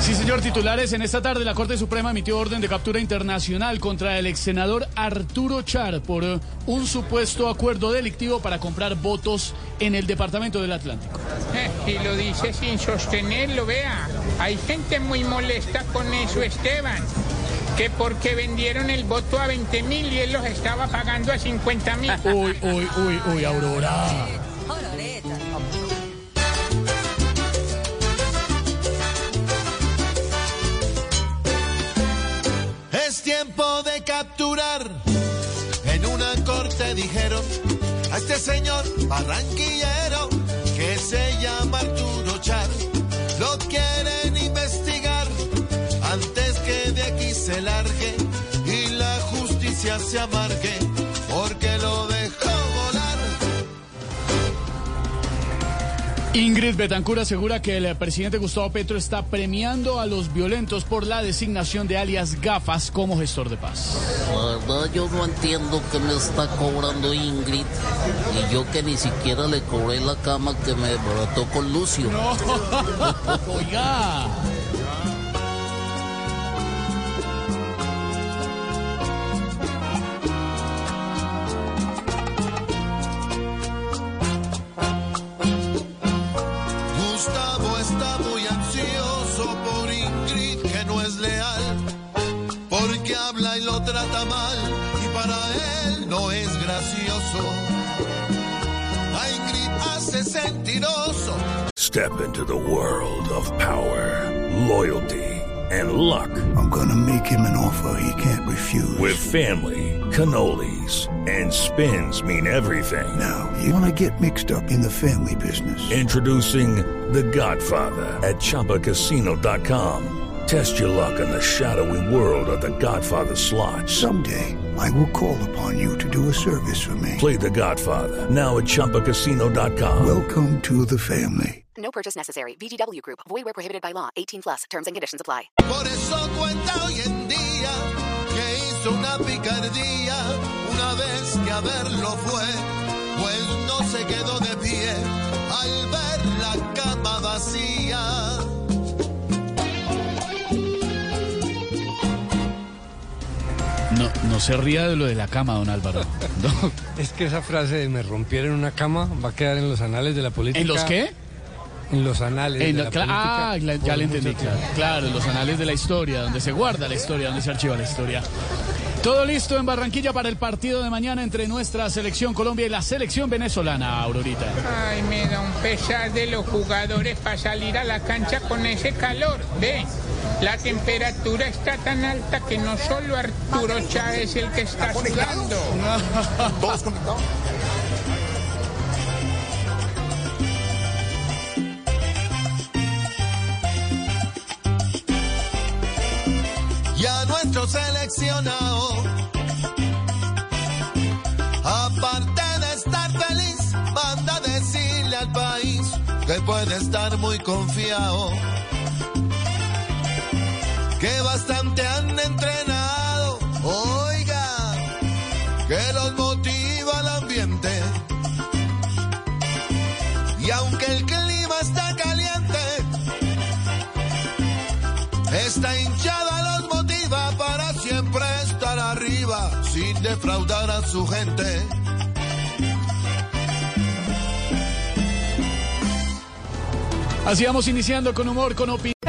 Sí, señor, titulares. En esta tarde la Corte Suprema emitió orden de captura internacional contra el ex senador Arturo Char por eh, un supuesto acuerdo delictivo para comprar votos en el Departamento del Atlántico. Eh, y lo dice sin sostenerlo, vea. Hay gente muy molesta con eso, Esteban. Que porque vendieron el voto a 20 mil y él los estaba pagando a 50 mil. Uy, uy, uy, uy, Aurora. Es tiempo de capturar. En una corte dijeron a este señor barranquillero que se llama Arturo Char. Lo quieren investigar antes que de aquí se largue y la justicia se amargue Ingrid Betancur asegura que el presidente Gustavo Petro está premiando a los violentos por la designación de alias Gafas como gestor de paz. La verdad yo no entiendo qué me está cobrando Ingrid y yo que ni siquiera le cobré la cama que me brató con Lucio. Oiga. Trata mal y para él no es gracioso. Hace sentiroso. Step into the world of power, loyalty, and luck. I'm gonna make him an offer he can't refuse. With family, cannolis, and spins mean everything. Now, you wanna get mixed up in the family business. Introducing The Godfather at ChumbaCasino.com. Test your luck in the shadowy world of The Godfather slot. Someday, I will call upon you to do a service for me. Play The Godfather now at ChumbaCasino.com. Welcome to the family. No purchase necessary. VGW Group. Void where prohibited by law. 18 plus. Terms and conditions apply. Por eso cuenta hoy en día que hizo una picardía una vez que a verlo fue, pues no se quedó de pie al ver la cama vacía. No, se ría de lo de la cama, don Álvaro. No. Es que esa frase de me rompieron una cama va a quedar en los anales de la política. ¿En los qué? En los anales En de lo- la cla- política. ah, la- ya le entendí, claro. Claro, los anales de la historia, donde se guarda la historia, donde se archiva la historia. Todo listo en Barranquilla para el partido de mañana entre nuestra selección Colombia y la selección venezolana, Aurorita. Ay, me da un pesar de los jugadores para salir a la cancha con ese calor. Ve, la temperatura está tan alta que no solo Arturo Chávez es el que está sudando. Y a nuestro seleccionado, aparte de estar feliz, manda decirle al país que puede estar muy confiado. Que bastante han entrenado, oiga, que los motiva el ambiente. Y aunque el clima está caliente, esta hinchada los motiva para siempre estar arriba sin defraudar a su gente. Así vamos iniciando con humor, con opinión.